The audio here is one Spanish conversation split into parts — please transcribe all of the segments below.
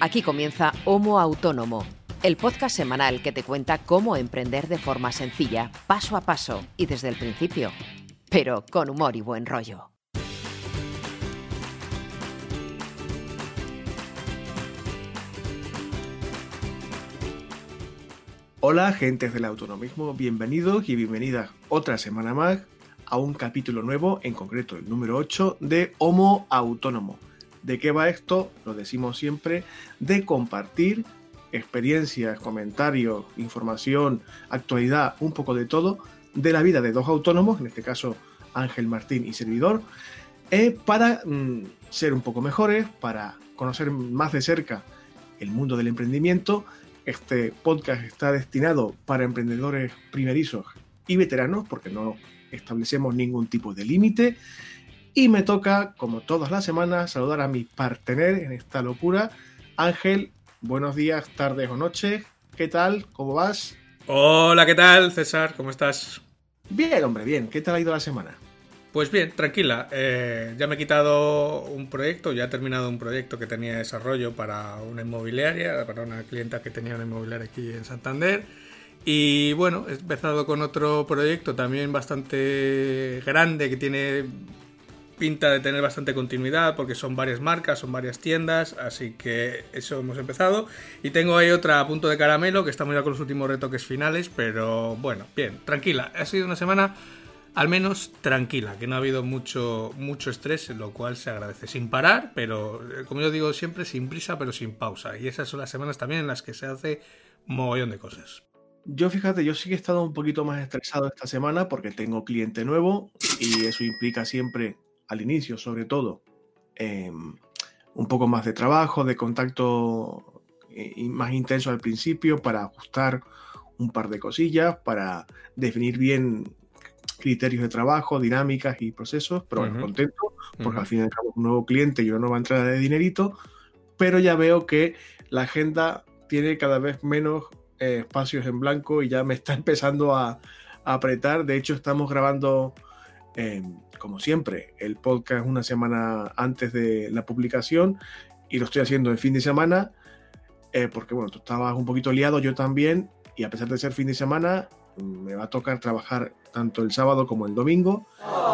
Aquí comienza Homo Autónomo, el podcast semanal que te cuenta cómo emprender de forma sencilla, paso a paso y desde el principio, pero con humor y buen rollo. Hola, gentes del autonomismo, bienvenidos y bienvenidas otra semana más a un capítulo nuevo, en concreto el número 8 de Homo Autónomo. ¿De qué va esto? Lo decimos siempre, de compartir experiencias, comentarios, información, actualidad, un poco de todo, de la vida de dos autónomos, en este caso Ángel Martín y servidor, eh, para mm, ser un poco mejores, para conocer más de cerca el mundo del emprendimiento este podcast está destinado para emprendedores primerizos y veteranos, porque no establecemos ningún tipo de límite. Y me toca, como todas las semanas, saludar a mi partener en esta locura. Ángel, buenos días, tardes o noches. ¿Qué tal? ¿Cómo vas? Hola, ¿qué tal, César? ¿Cómo estás? Bien, hombre, bien. ¿Qué tal ha ido la semana? Pues bien, tranquila. Eh, ya me he quitado un proyecto, ya he terminado un proyecto que tenía desarrollo para una inmobiliaria, para una clienta que tenía una inmobiliaria aquí en Santander. Y bueno, he empezado con otro proyecto también bastante grande que tiene pinta de tener bastante continuidad porque son varias marcas, son varias tiendas, así que eso hemos empezado. Y tengo ahí otra a punto de caramelo que estamos ya con los últimos retoques finales, pero bueno, bien, tranquila. Ha sido una semana al menos tranquila, que no ha habido mucho, mucho estrés, lo cual se agradece. Sin parar, pero eh, como yo digo siempre, sin prisa, pero sin pausa. Y esas son las semanas también en las que se hace mogollón de cosas. Yo fíjate, yo sí que he estado un poquito más estresado esta semana porque tengo cliente nuevo y eso implica siempre, al inicio sobre todo, em, un poco más de trabajo, de contacto eh, más intenso al principio para ajustar un par de cosillas, para definir bien criterios de trabajo, dinámicas y procesos, pero bueno, contento, porque al fin y al cabo un nuevo cliente y una nueva entrada de dinerito, pero ya veo que la agenda tiene cada vez menos eh, espacios en blanco y ya me está empezando a, apretar. De hecho, estamos grabando, em, como siempre, el podcast una semana antes de la publicación y lo estoy haciendo el fin de semana, eh, porque bueno, tú estabas un poquito liado, yo también, y a pesar de ser fin de semana, me va a tocar trabajar tanto el sábado como el domingo,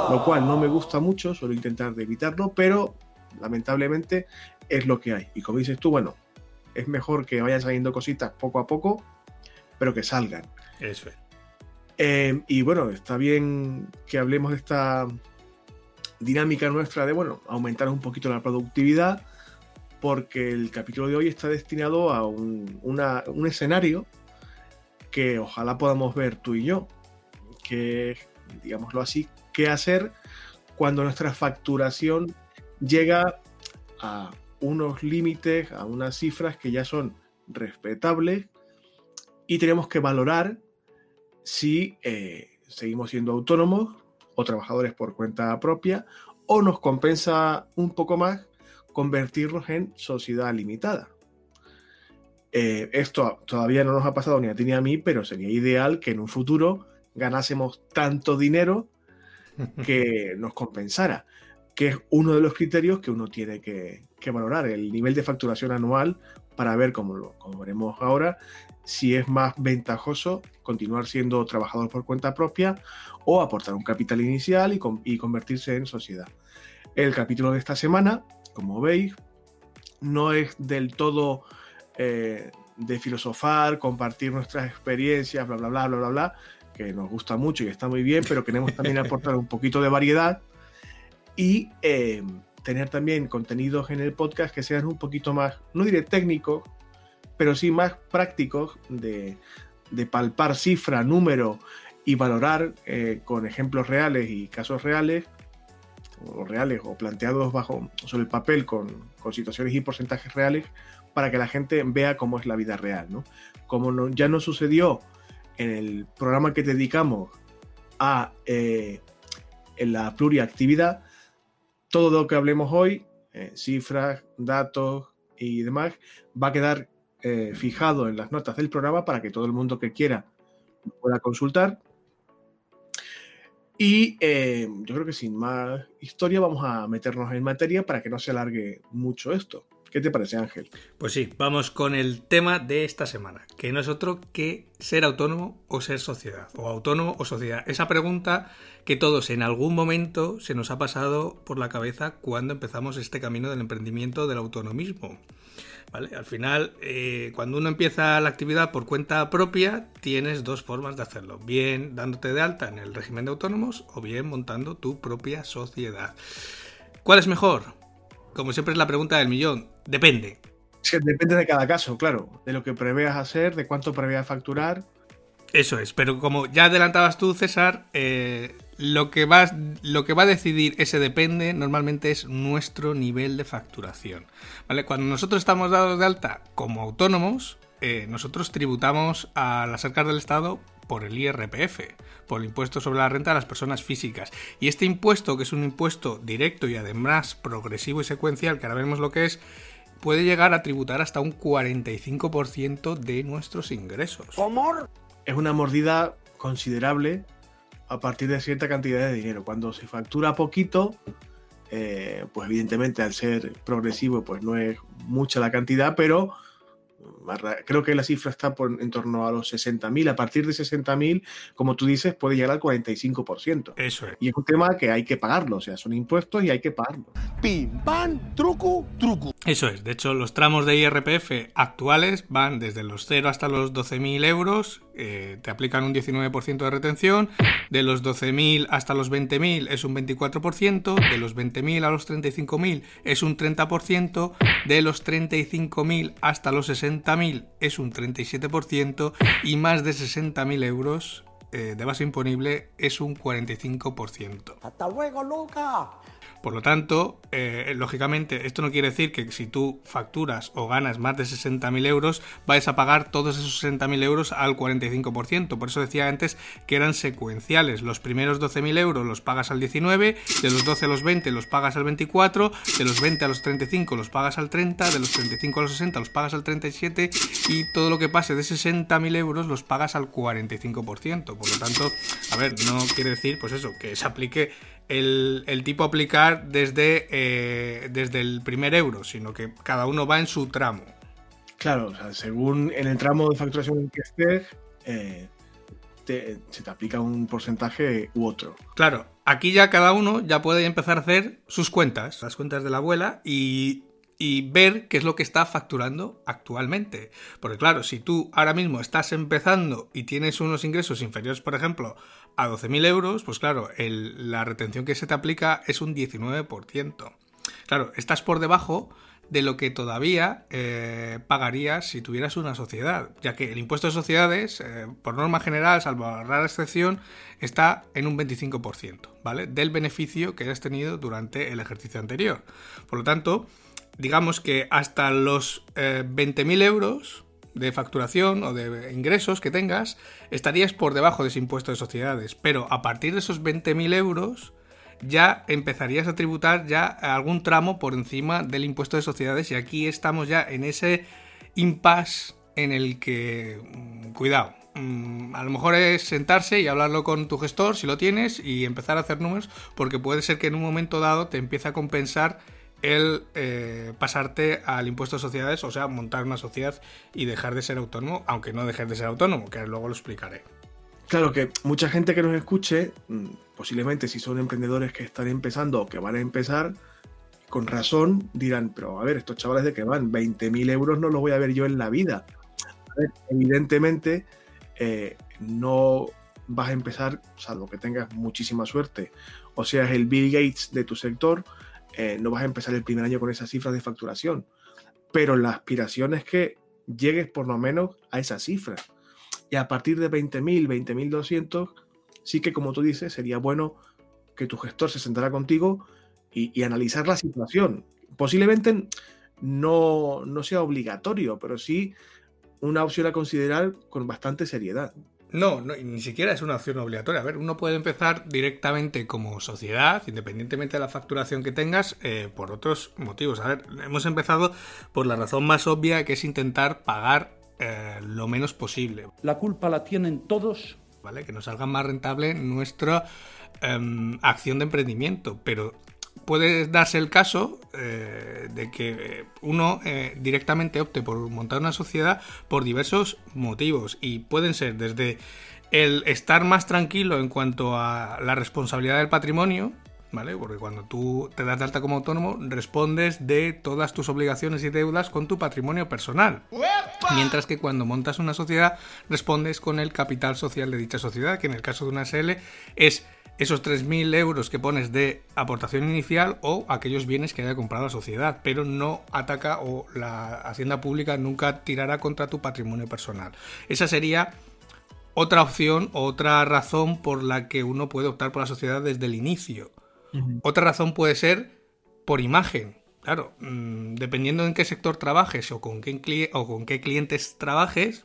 lo cual no me gusta mucho, suelo intentar evitarlo, pero lamentablemente es lo que hay. Y como dices tú, bueno, es mejor que vayan saliendo cositas poco a poco, pero que salgan. Eso es. Eh, y bueno, está bien que hablemos de esta dinámica nuestra de, bueno, aumentar un poquito la productividad, porque el capítulo de hoy está destinado a un, un escenario que ojalá podamos ver tú y yo que, digámoslo así, qué hacer cuando nuestra facturación llega a unos límites, a unas cifras que ya son respetables y tenemos que valorar si eh, seguimos siendo autónomos o trabajadores por cuenta propia o nos compensa un poco más convertirnos en sociedad limitada. Eh, esto todavía no nos ha pasado ni a ti ni a mí, pero sería ideal que en un futuro ganásemos tanto dinero que nos compensara, que es uno de los criterios que uno tiene que, valorar, el nivel de facturación anual para ver, como, lo, veremos ahora, si es más ventajoso continuar siendo trabajador por cuenta propia o aportar un capital inicial y, convertirse en sociedad. El capítulo de esta semana, como veis, no es del todo eh, de filosofar, compartir nuestras experiencias, bla, bla, bla, bla, bla, bla, que nos gusta mucho y está muy bien, pero queremos también aportar un poquito de variedad y eh, tener también contenidos en el podcast que sean un poquito más, no diré técnicos, pero sí más prácticos de, palpar cifra, número y valorar eh, con ejemplos reales y casos reales, o reales o planteados bajo sobre el papel con, con situaciones y porcentajes reales para que la gente vea cómo es la vida real, ¿no? Como ya no sucedió en el programa que dedicamos a eh, en la pluriactividad, todo lo que hablemos hoy, eh, cifras, datos y demás, va a quedar eh, fijado en las notas del programa para que todo el mundo que quiera pueda consultar. Y yo creo que sin más historia vamos a meternos en materia para que no se alargue mucho esto. ¿Qué te parece, Ángel? Pues sí, vamos con el tema de esta semana, que no es otro que ser autónomo o ser sociedad, o autónomo o sociedad. Esa pregunta que todos en algún momento se nos ha pasado por la cabeza cuando empezamos este camino del emprendimiento del autonomismo. ¿Vale? Al final, eh, cuando uno empieza la actividad por cuenta propia, tienes dos formas de hacerlo. Bien dándote de alta en el régimen de autónomos o bien montando tu propia sociedad. ¿Cuál es mejor? Como siempre es la pregunta del millón. Depende. depende de cada caso, claro. De lo que preveas hacer, de cuánto preveas facturar. Eso es, pero como ya adelantabas tú, César, eh, lo, que va, lo que va a decidir ese depende normalmente es nuestro nivel de facturación. ¿vale? Cuando nosotros estamos dados de alta como autónomos, eh, nosotros tributamos a las arcas del Estado por el IRPF, por el impuesto sobre la renta de las personas físicas. Y este impuesto, que es un impuesto directo y además progresivo y secuencial, que ahora vemos lo que es, puede llegar a tributar hasta un 45% de nuestros ingresos. ¿Cómo? Es una mordida considerable a partir de cierta cantidad de dinero. Cuando se factura poquito, eh, pues evidentemente al ser progresivo, pues no es mucha la cantidad, pero creo que la cifra está por, en torno a los 60.000. A partir de 60.000, como tú dices, puede llegar al 45%. Eso es. Y es un tema que hay que pagarlo, o sea, son impuestos y hay que pagarlo. Pim, pam, truco, truco. Eso es. De hecho, los tramos de IRPF actuales van desde los 0 hasta los 12.000 euros. Eh, te aplican un 19% de retención. De los 12.000 hasta los 20.000 es un 24%. De los 20.000 a los 35.000 es un 30%. De los 35.000 hasta los 60.000 es un 37%. Y más de 60.000 euros eh, de base imponible es un 45%. ¡Hasta luego, Luca! Por lo tanto, eh, lógicamente, esto no quiere decir que si tú facturas o ganas más de 60.000 euros, vayas a pagar todos esos 60.000 euros al 45%. Por eso decía antes que eran secuenciales. Los primeros 12.000 euros los pagas al 19, de los 12 a los 20 los pagas al 24, de los 20 a los 35 los pagas al 30, de los 35 a los 60 los pagas al 37 y todo lo que pase de 60.000 euros los pagas al 45%. Por lo tanto, a ver, no quiere decir, pues eso, que se aplique el, tipo aplicar desde, eh, desde el primer euro, sino que cada uno va en su tramo. Claro, o sea, según en el tramo de facturación en que estés, eh, se te aplica un porcentaje u otro. Claro, aquí ya cada uno ya puede empezar a hacer sus cuentas, las cuentas de la abuela, y, y ver qué es lo que está facturando actualmente. Porque claro, si tú ahora mismo estás empezando y tienes unos ingresos inferiores, por ejemplo, a 12.000 euros, pues claro, la retención que se te aplica es un 19%. Claro, estás por debajo de lo que todavía eh, pagarías si tuvieras una sociedad, ya que el impuesto de sociedades, eh, por norma general, salvo rara excepción, está en un 25%, ¿vale? Del beneficio que hayas tenido durante el ejercicio anterior. Por lo tanto, digamos que hasta los 20.000 eh, euros de facturación o de ingresos que tengas, estarías por debajo de ese impuesto de sociedades. Pero a partir de esos 20.000 euros ya empezarías a tributar ya algún tramo por encima del impuesto de sociedades y aquí estamos ya en ese impasse en el que, mm, cuidado, mm, a lo mejor es sentarse y hablarlo con tu gestor si lo tienes y empezar a hacer números porque puede ser que en un momento dado te empiece a compensar el eh, pasarte al impuesto de sociedades, o sea, montar una sociedad y dejar de ser autónomo, aunque no dejes de ser autónomo, que luego lo explicaré. Claro que mucha gente que nos escuche, mm, posiblemente si son emprendedores que están empezando o que van a empezar, con razón dirán, pero a ver, estos chavales de que van, 20.000 euros no los voy a ver yo en la vida. evidentemente, eh, no vas a empezar, salvo que tengas muchísima suerte, o seas el Bill Gates de tu sector, eh, no vas a empezar el primer año con esas cifras de facturación. Pero la aspiración es que llegues por lo menos a esa cifra. Y a partir de 20.000, 20.200, sí que como tú dices, sería bueno que tu gestor se sentara contigo y, analizar la situación. Posiblemente no, no sea obligatorio, pero sí una opción a considerar con bastante seriedad. No, ni siquiera es una opción obligatoria. A ver, uno puede empezar directamente como sociedad, independientemente de la facturación que tengas, eh, por otros motivos. A ver, hemos empezado por la razón más obvia, que es intentar pagar eh, lo menos posible. La culpa la tienen todos. ¿Vale? Que nos salga más rentable nuestra em, acción de emprendimiento. Pero puede darse el caso eh, de que uno eh, directamente opte por montar una sociedad por diversos motivos y pueden ser desde el estar más tranquilo en cuanto a la responsabilidad del patrimonio, ¿vale? Porque cuando tú te das de alta como autónomo, respondes de todas tus obligaciones y deudas con tu patrimonio personal. Mientras que cuando montas una sociedad, respondes con el capital social de dicha sociedad, que en el caso de una SL es esos 3.000 euros que pones de aportación inicial o aquellos bienes que haya comprado la sociedad, pero no ataca o la hacienda pública nunca tirará contra tu patrimonio personal. Esa sería otra opción, otra razón por la que uno puede optar por la sociedad desde el inicio. Otra razón puede ser por imagen. Claro, mm, dependiendo en qué sector trabajes o con qué, o con qué clientes trabajes,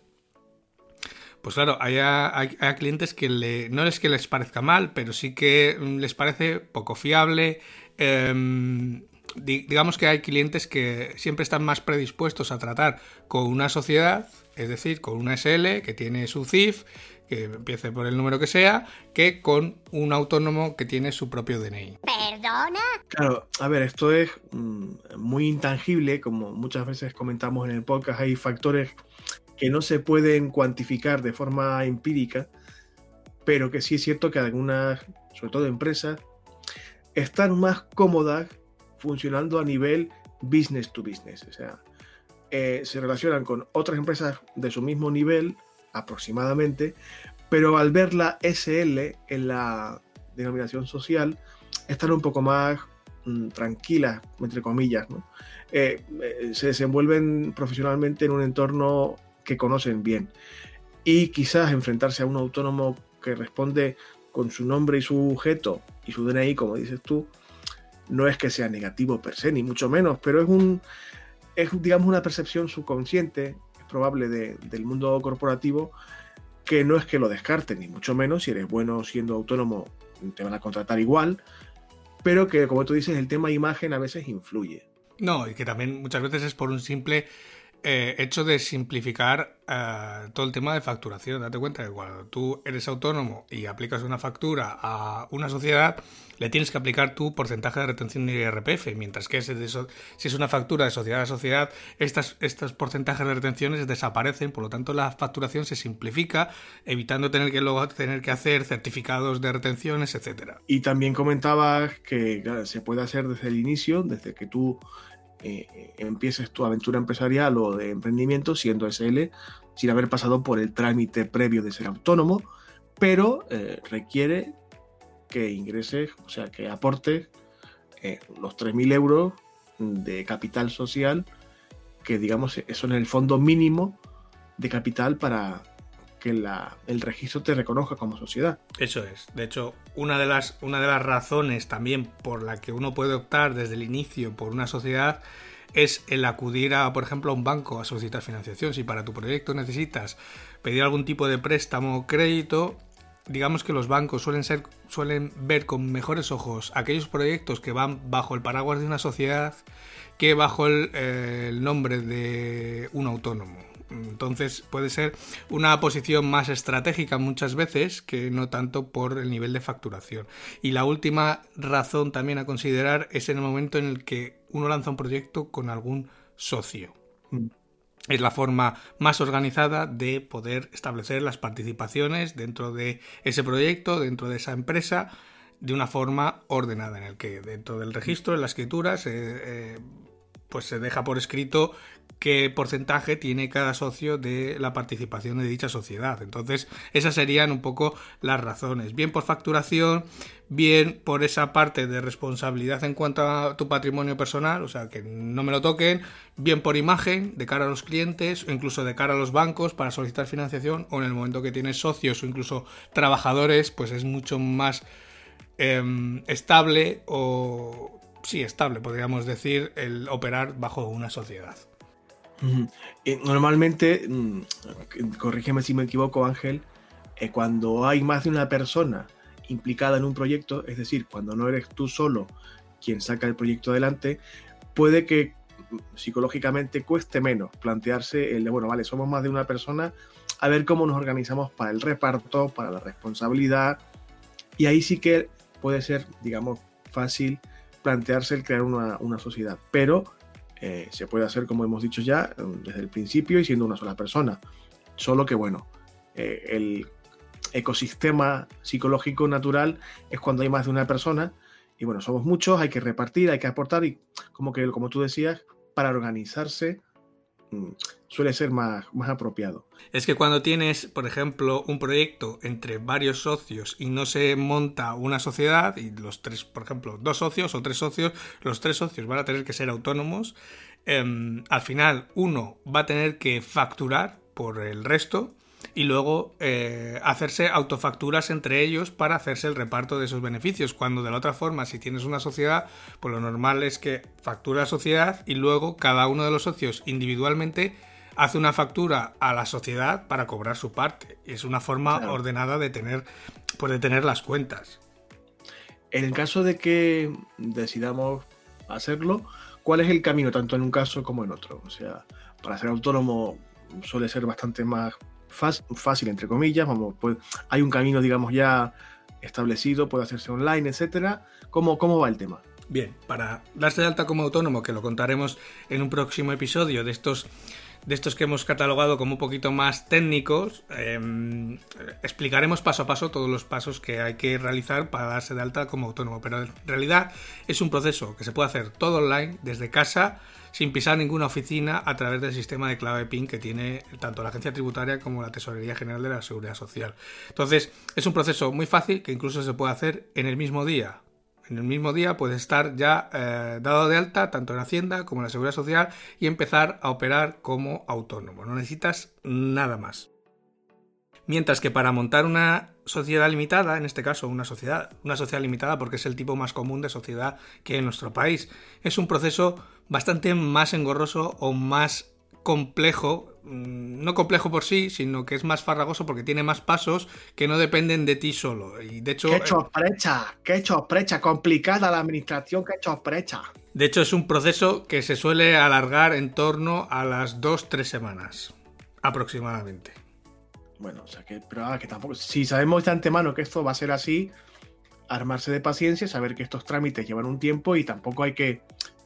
pues claro, hay, clientes que le, no es que les parezca mal, pero sí que mm, les parece poco fiable. Em, digamos que hay clientes que siempre están más predispuestos a tratar con una sociedad, es decir, con una SL que tiene su CIF que empiece por el número que sea, que con un autónomo que tiene su propio DNI. ¿Perdona? Claro, a ver, esto es mm, muy intangible, como muchas veces comentamos en el podcast, hay factores que no se pueden cuantificar de forma empírica, pero que sí es cierto que algunas, sobre todo empresas, están más cómodas funcionando a nivel business to business, o sea, eh, se relacionan con otras empresas de su mismo nivel aproximadamente, pero al ver la SL en la denominación social, están un poco más mm, tranquilas, entre comillas, eh, eh, se desenvuelven profesionalmente en un entorno que conocen bien. Y quizás enfrentarse a un autónomo que responde con su nombre y su objeto y su DNI, como dices tú, no es que sea negativo per se, ni mucho menos, pero es un es digamos una percepción subconsciente probable del mundo corporativo que no es que lo descarten, ni mucho menos, si eres bueno siendo autónomo te van a contratar igual, pero que como tú dices, el tema imagen a veces influye. No, y que también muchas veces es por un simple eh, hecho de simplificar eh, todo el tema de facturación. Date cuenta que cuando tú eres autónomo y aplicas una factura a una sociedad, le tienes que aplicar tu porcentaje de retención de IRPF, mientras que si es una factura de sociedad a sociedad, estas, estos porcentajes de retenciones desaparecen, por lo tanto la facturación se simplifica, evitando tener que luego tener que hacer certificados de retenciones, etcétera. Y también comentabas que se puede hacer desde el inicio, desde que tú eh, empieces tu aventura empresarial o de emprendimiento siendo SL sin haber pasado por el trámite previo de ser autónomo, pero eh, requiere que ingreses, o sea, que aportes eh, los 3.000 euros de capital social, que digamos son el fondo mínimo de capital para que el registro te reconozca como sociedad. Eso es. De hecho, una de, las, una de las razones también por la que uno puede optar desde el inicio por una sociedad es el acudir a, por ejemplo, a un banco a solicitar financiación. Si para tu proyecto necesitas pedir algún tipo de préstamo o crédito, digamos que los bancos suelen ser suelen ver con mejores ojos aquellos proyectos que van bajo el paraguas de una sociedad que bajo el eh, nombre de un autónomo. Entonces puede ser una posición más estratégica muchas veces que no tanto por el nivel de facturación. Y la última razón también a considerar es en el momento en el que uno lanza un proyecto con algún socio. Mm. Es la forma más organizada de poder establecer las participaciones dentro de ese proyecto, dentro de esa empresa, de una forma ordenada, en el que dentro del registro, en la escritura, se, eh, pues se deja por escrito qué porcentaje tiene cada socio de la participación de dicha sociedad. Entonces, esas serían un poco las razones. Bien por facturación, bien por esa parte de responsabilidad en cuanto a tu patrimonio personal, o sea, que no me lo toquen, bien por imagen de cara a los clientes incluso de cara a los bancos para solicitar financiación o en el momento que tienes socios o incluso trabajadores, pues es mucho más em, estable o sí, estable, podríamos decir, el operar bajo una sociedad. Normalmente, mm, corrígeme si me equivoco, Ángel, eh, cuando hay más de una persona implicada en un proyecto, es decir, cuando no eres tú solo quien saca el proyecto adelante, puede que mm, psicológicamente cueste menos plantearse el de, bueno, vale, somos más de una persona, a ver cómo nos organizamos para el reparto, para la responsabilidad, y ahí sí que puede ser, digamos, fácil plantearse el crear una, sociedad. Pero eh, se puede hacer, como hemos dicho ya, desde el principio y siendo una sola persona. Solo que, bueno, eh, el ecosistema psicológico natural es cuando hay más de una persona y bueno, somos muchos, hay que repartir, hay que aportar y como que, como tú decías, para organizarse mm, suele ser más, más apropiado. Es que cuando tienes, por ejemplo, un proyecto entre varios socios y no se monta una sociedad y los tres, por ejemplo, dos socios o tres socios, los tres socios van a tener que ser autónomos, em, al final uno va a tener que facturar por el resto y luego eh, hacerse autofacturas entre ellos para hacerse el reparto de esos beneficios. Cuando de la otra forma, si tienes una sociedad, pues lo normal es que factura la sociedad y luego cada uno de los socios individualmente hace una factura a la sociedad para cobrar su parte. Es una forma ordenada de tener, pues de tener las cuentas. En el caso de que decidamos hacerlo, ¿cuál es el camino tanto en un caso como en otro? O sea, para ser autónomo suele ser bastante más fácil, entre comillas, vamos, pues, hay un camino, digamos, ya establecido, puede hacerse online, etcétera. ¿Cómo, ¿Cómo va el tema? Bien, para darse de alta como autónomo, que lo contaremos en un próximo episodio de estos de estos que hemos catalogado como un poquito más técnicos, em, explicaremos paso a paso todos los pasos que hay que realizar para darse de alta como autónomo. Pero en realidad es un proceso que se puede hacer todo online, desde casa, sin pisar ninguna oficina, a través del sistema de clave PIN que tiene tanto la Agencia Tributaria como la Tesorería General de la Seguridad Social. Entonces, es un proceso muy fácil que incluso se puede hacer en el mismo día en el mismo día puedes estar ya eh, dado de alta tanto en Hacienda como en la Seguridad Social y empezar a operar como autónomo. No necesitas nada más. Mientras que para montar una sociedad limitada, en este caso una sociedad, una sociedad limitada porque es el tipo más común de sociedad que hay en nuestro país, es un proceso bastante más engorroso o más complejo, mm, no complejo por sí, sino que es más farragoso porque tiene más pasos que no dependen de ti solo. Y de hecho. ¡Qué chosprecha! ¡Qué chosprecha! Complicada la administración, qué chosprecha. De hecho, es un proceso que se suele alargar en torno a las 2-3 semanas, aproximadamente. Bueno, o sea que, pero que tampoco. Si sabemos de antemano que esto va a ser así, armarse de paciencia, saber que estos trámites llevan un tiempo y tampoco hay que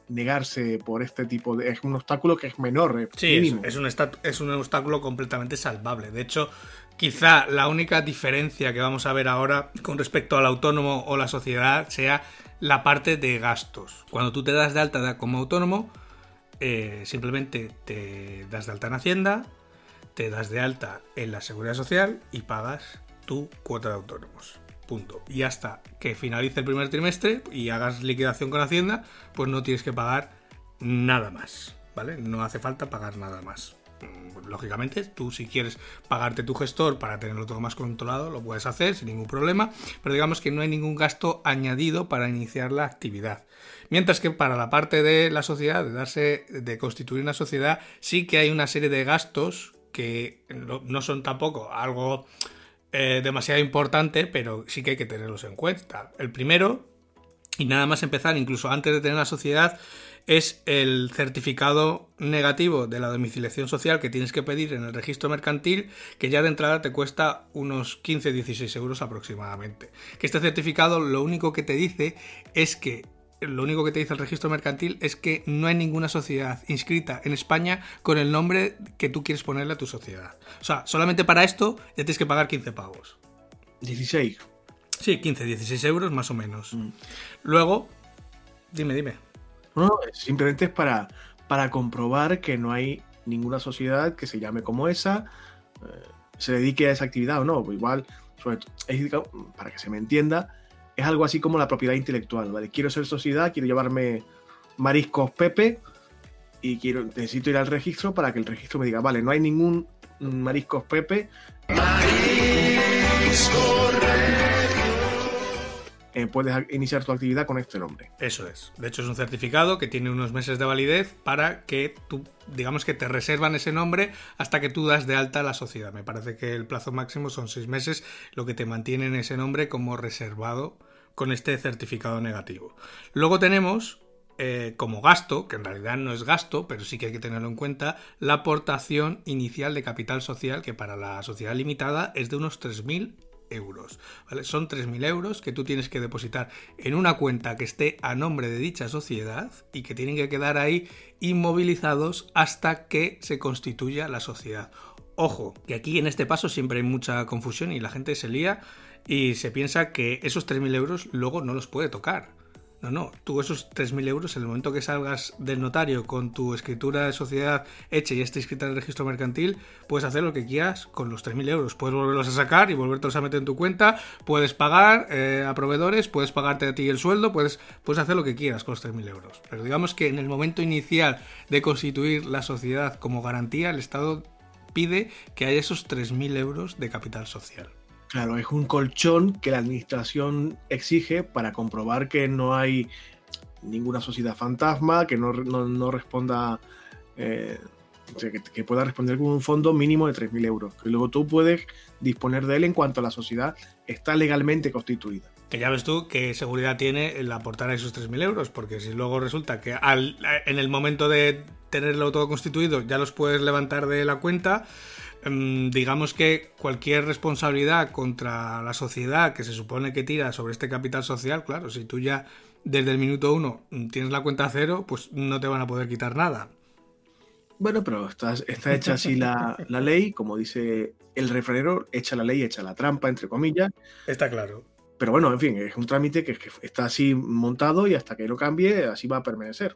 negarse por este tipo de... Es un obstáculo que es menor. Eh, sí, Es, un es un obstáculo completamente salvable. De hecho, quizá la única diferencia que vamos a ver ahora con respecto al autónomo o la sociedad sea la parte de gastos. Cuando tú te das de alta como autónomo, eh, simplemente te das de alta en Hacienda, te das de alta en la Seguridad Social y pagas tu cuota de autónomos. Punto. Y hasta que finalice el primer trimestre y hagas liquidación con Hacienda, pues no tienes que pagar nada más. ¿Vale? No hace falta pagar nada más. Mm, lógicamente, tú si quieres pagarte tu gestor para tenerlo todo más controlado, lo puedes hacer sin ningún problema, pero digamos que no hay ningún gasto añadido para iniciar la actividad. Mientras que para la parte de la sociedad, de darse, de constituir una sociedad, sí que hay una serie de gastos que no son tampoco algo eh, demasiado importante, pero sí que hay que tenerlos en cuenta. El primero, y nada más empezar, incluso antes de tener la sociedad, es el certificado negativo de la domiciliación social que tienes que pedir en el registro mercantil, que ya de entrada te cuesta unos 15-16 euros aproximadamente. Que este certificado lo único que te dice es que lo único que te dice el registro mercantil es que no hay ninguna sociedad inscrita en España con el nombre que tú quieres ponerle a tu sociedad. O sea, solamente para esto ya tienes que pagar 15 pavos. 16. Sí, 15, 16 euros más o menos. Mm. Luego, dime, dime. No, simplemente es para, para comprobar que no hay ninguna sociedad que se llame como esa, eh, se dedique a esa actividad o no. Igual, para que se me entienda, es algo así como la propiedad intelectual, ¿vale? Quiero ser sociedad, quiero llevarme mariscos Pepe y quiero, necesito ir al registro para que el registro me diga, vale, no hay ningún mariscos Pepe. Eh, puedes iniciar tu actividad con este nombre. Eso es. De hecho, es un certificado que tiene unos meses de validez para que tú, digamos que te reservan ese nombre hasta que tú das de alta a la sociedad. Me parece que el plazo máximo son seis meses, lo que te mantiene en ese nombre como reservado con este certificado negativo. Luego tenemos eh, como gasto, que en realidad no es gasto, pero sí que hay que tenerlo en cuenta, la aportación inicial de capital social, que para la sociedad limitada es de unos 3.000 euros. ¿vale? Son 3.000 euros que tú tienes que depositar en una cuenta que esté a nombre de dicha sociedad y que tienen que quedar ahí inmovilizados hasta que se constituya la sociedad. Ojo, que aquí en este paso siempre hay mucha confusión y la gente se lía y se piensa que esos 3.000 euros luego no los puede tocar. No, no, tú esos 3.000 euros, en el momento que salgas del notario con tu escritura de sociedad hecha y esté inscrita en el registro mercantil, puedes hacer lo que quieras con los 3.000 euros. Puedes volverlos a sacar y volverlos a meter en tu cuenta, puedes pagar eh, a proveedores, puedes pagarte a ti el sueldo, puedes, puedes hacer lo que quieras con los 3.000 euros. Pero digamos que en el momento inicial de constituir la sociedad como garantía, el Estado pide que haya esos 3.000 euros de capital social. Claro, es un colchón que la administración exige para comprobar que no hay ninguna sociedad fantasma, que no, responda, eh, que, pueda responder con un fondo mínimo de 3.000 euros. Que luego tú puedes disponer de él en cuanto a la sociedad está legalmente constituida. Que ya ves tú qué seguridad tiene el aportar a esos 3.000 euros, porque si luego resulta que al, en el momento de tenerlo todo constituido ya los puedes levantar de la cuenta, digamos que cualquier responsabilidad contra la sociedad que se supone que tira sobre este capital social, claro, si tú ya desde el minuto uno tienes la cuenta cero, pues no te van a poder quitar nada. Bueno, pero está, está hecha así la, ley, como dice el refranero, echa la ley, echa la trampa, entre comillas. Está claro. Pero bueno, en fin, es un trámite que, está así montado y hasta que lo cambie, así va a permanecer.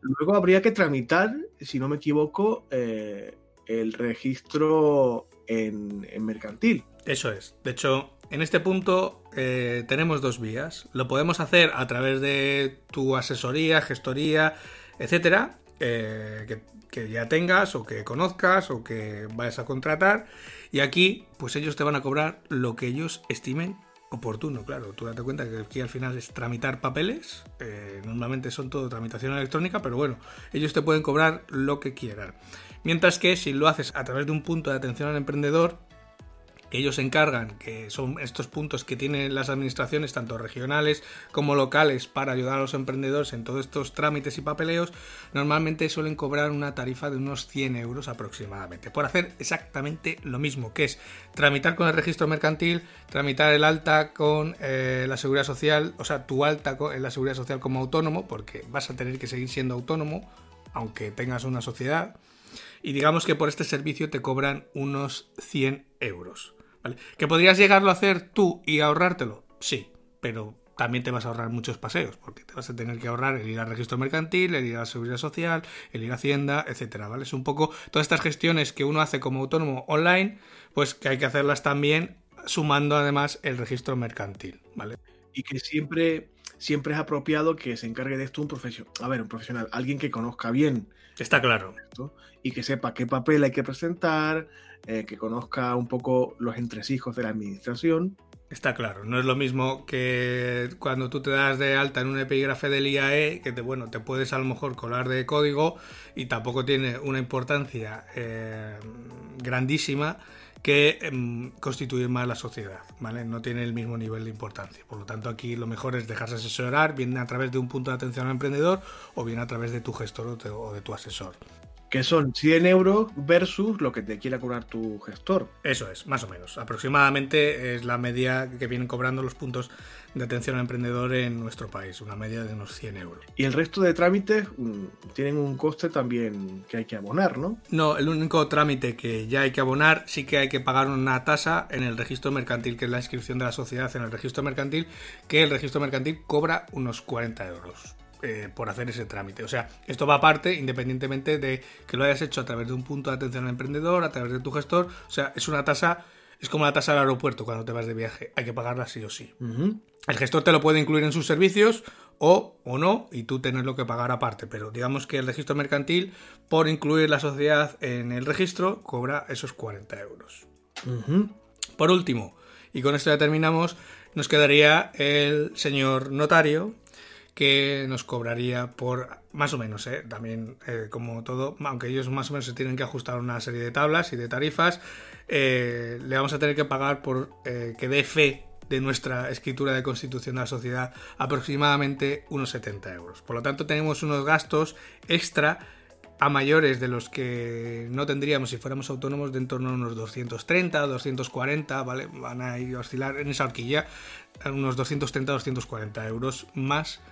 Luego habría que tramitar, si no me equivoco, eh, el registro en, mercantil. Eso es. De hecho, en este punto eh, tenemos dos vías. Lo podemos hacer a través de tu asesoría, gestoría, etcétera, eh, que, ya tengas o que conozcas o que vayas a contratar. Y aquí, pues ellos te van a cobrar lo que ellos estimen oportuno, claro. Tú date cuenta que aquí al final es tramitar papeles. Eh, normalmente son todo tramitación electrónica, pero bueno, ellos te pueden cobrar lo que quieran. Mientras que si lo haces a través de un punto de atención al emprendedor, que ellos se encargan, que son estos puntos que tienen las administraciones, tanto regionales como locales, para ayudar a los emprendedores en todos estos trámites y papeleos, normalmente suelen cobrar una tarifa de unos 100 euros aproximadamente, por hacer exactamente lo mismo, que es tramitar con el registro mercantil, tramitar el alta con eh, la seguridad social, o sea, tu alta en la seguridad social como autónomo, porque vas a tener que seguir siendo autónomo, aunque tengas una sociedad. Y digamos que por este servicio te cobran unos 100 euros. ¿Que podrías llegarlo a hacer tú y ahorrártelo? Sí, pero también te vas a ahorrar muchos paseos, porque te vas a tener que ahorrar el ir al registro mercantil, el ir a la seguridad social, el ir a Hacienda, etcétera, ¿vale? Es un poco todas estas gestiones que uno hace como autónomo online, pues que hay que hacerlas también sumando además el registro mercantil, ¿vale? Y que siempre, siempre es apropiado que se encargue de esto un profesional, a ver, un profesional, alguien que conozca bien. Está claro. y que sepa qué papel hay que presentar, eh, que conozca un poco los entresijos de la administración. Está claro, no es lo mismo que cuando tú te das de alta en un epígrafe del IAE, que te, bueno, te puedes a lo mejor colar de código y tampoco tiene una importancia eh, grandísima que em, constituir más la sociedad, ¿vale? No tiene el mismo nivel de importancia. Por lo tanto, aquí lo mejor es dejarse asesorar, bien a través de un punto de atención al emprendedor o bien a través de tu gestor o de tu asesor que son 100 euros versus lo que te quiera cobrar tu gestor. Eso es, más o menos. Aproximadamente es la media que vienen cobrando los puntos de atención al emprendedor en nuestro país, una media de unos 100 euros. Y el resto de trámites mm, tienen un coste también que hay que abonar, ¿no? No, el único trámite que ya hay que abonar, sí que hay que pagar una tasa en el registro mercantil, que es la inscripción de la sociedad en el registro mercantil, que el registro mercantil cobra unos 40 euros. Eh, por hacer ese trámite. O sea, esto va aparte, independientemente de que lo hayas hecho a través de un punto de atención al emprendedor, a través de tu gestor. O sea, es una tasa, es como la tasa del aeropuerto cuando te vas de viaje. Hay que pagarla sí o sí. El gestor te lo puede incluir en sus servicios o, o no, y tú tenerlo que pagar aparte. Pero digamos que el registro mercantil, por incluir la sociedad en el registro, cobra esos 40 euros. Por último, y con esto ya terminamos, nos quedaría el señor notario, que nos cobraría por más o menos, ¿eh? también eh, como todo, aunque ellos más o menos se tienen que ajustar una serie de tablas y de tarifas, eh, le vamos a tener que pagar por que dé fe de nuestra escritura de constitución de la sociedad aproximadamente unos 70 euros. Por lo tanto, tenemos unos gastos extra a mayores de los que no tendríamos si fuéramos autónomos de en torno a unos 230, 240, ¿vale? Van a ir a oscilar en esa horquilla unos 230, 240 euros más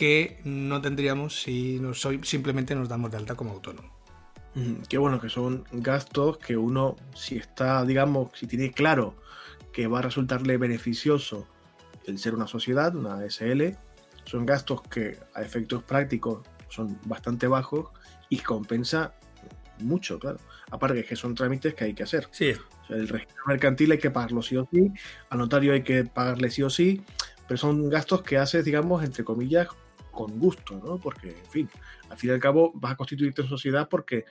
que no tendríamos si nos, simplemente nos damos de alta como autónomo. Qué bueno que son gastos que uno, si está, digamos, si tiene claro que va a resultarle beneficioso el ser una sociedad, una SL, son gastos que a efectos prácticos son bastante bajos y compensa mucho, claro. Aparte que son trámites que hay que hacer. Sí. el registro mercantil hay que pagarlo sí o sí, al notario hay que pagarle sí o sí, pero son gastos que haces, digamos, entre comillas, con gusto, ¿no? Porque, en fin, al fin y al cabo vas a constituirte en sociedad porque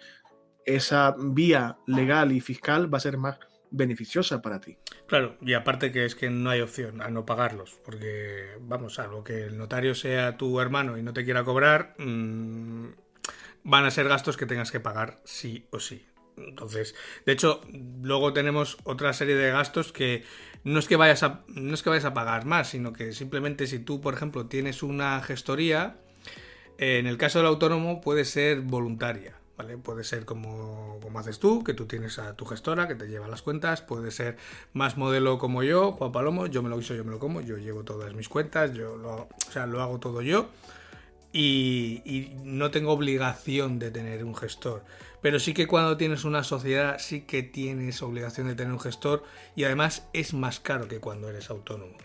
esa vía legal y fiscal va a ser más beneficiosa para ti. Claro, y aparte que es que no hay opción a no pagarlos, porque vamos, algo que el notario sea tu hermano y no te quiera cobrar, mmm, van a ser gastos que tengas que pagar sí o sí. Entonces, de hecho, luego tenemos otra serie de gastos que no es que vayas a, no es que vayas a pagar más, sino que simplemente si tú, por ejemplo, tienes una gestoría, en el caso del autónomo puede ser voluntaria. ¿Vale? Puede ser como, haces tú, que tú tienes a tu gestora que te lleva las cuentas, puede ser más modelo como yo, Juan Palomo, yo me lo hizo, yo me lo como, yo llevo todas mis cuentas, yo lo, o sea, lo hago todo yo y, no tengo obligación de tener un gestor. Pero sí que cuando tienes una sociedad sí que tienes obligación de tener un gestor y además es más caro que cuando eres autónomo.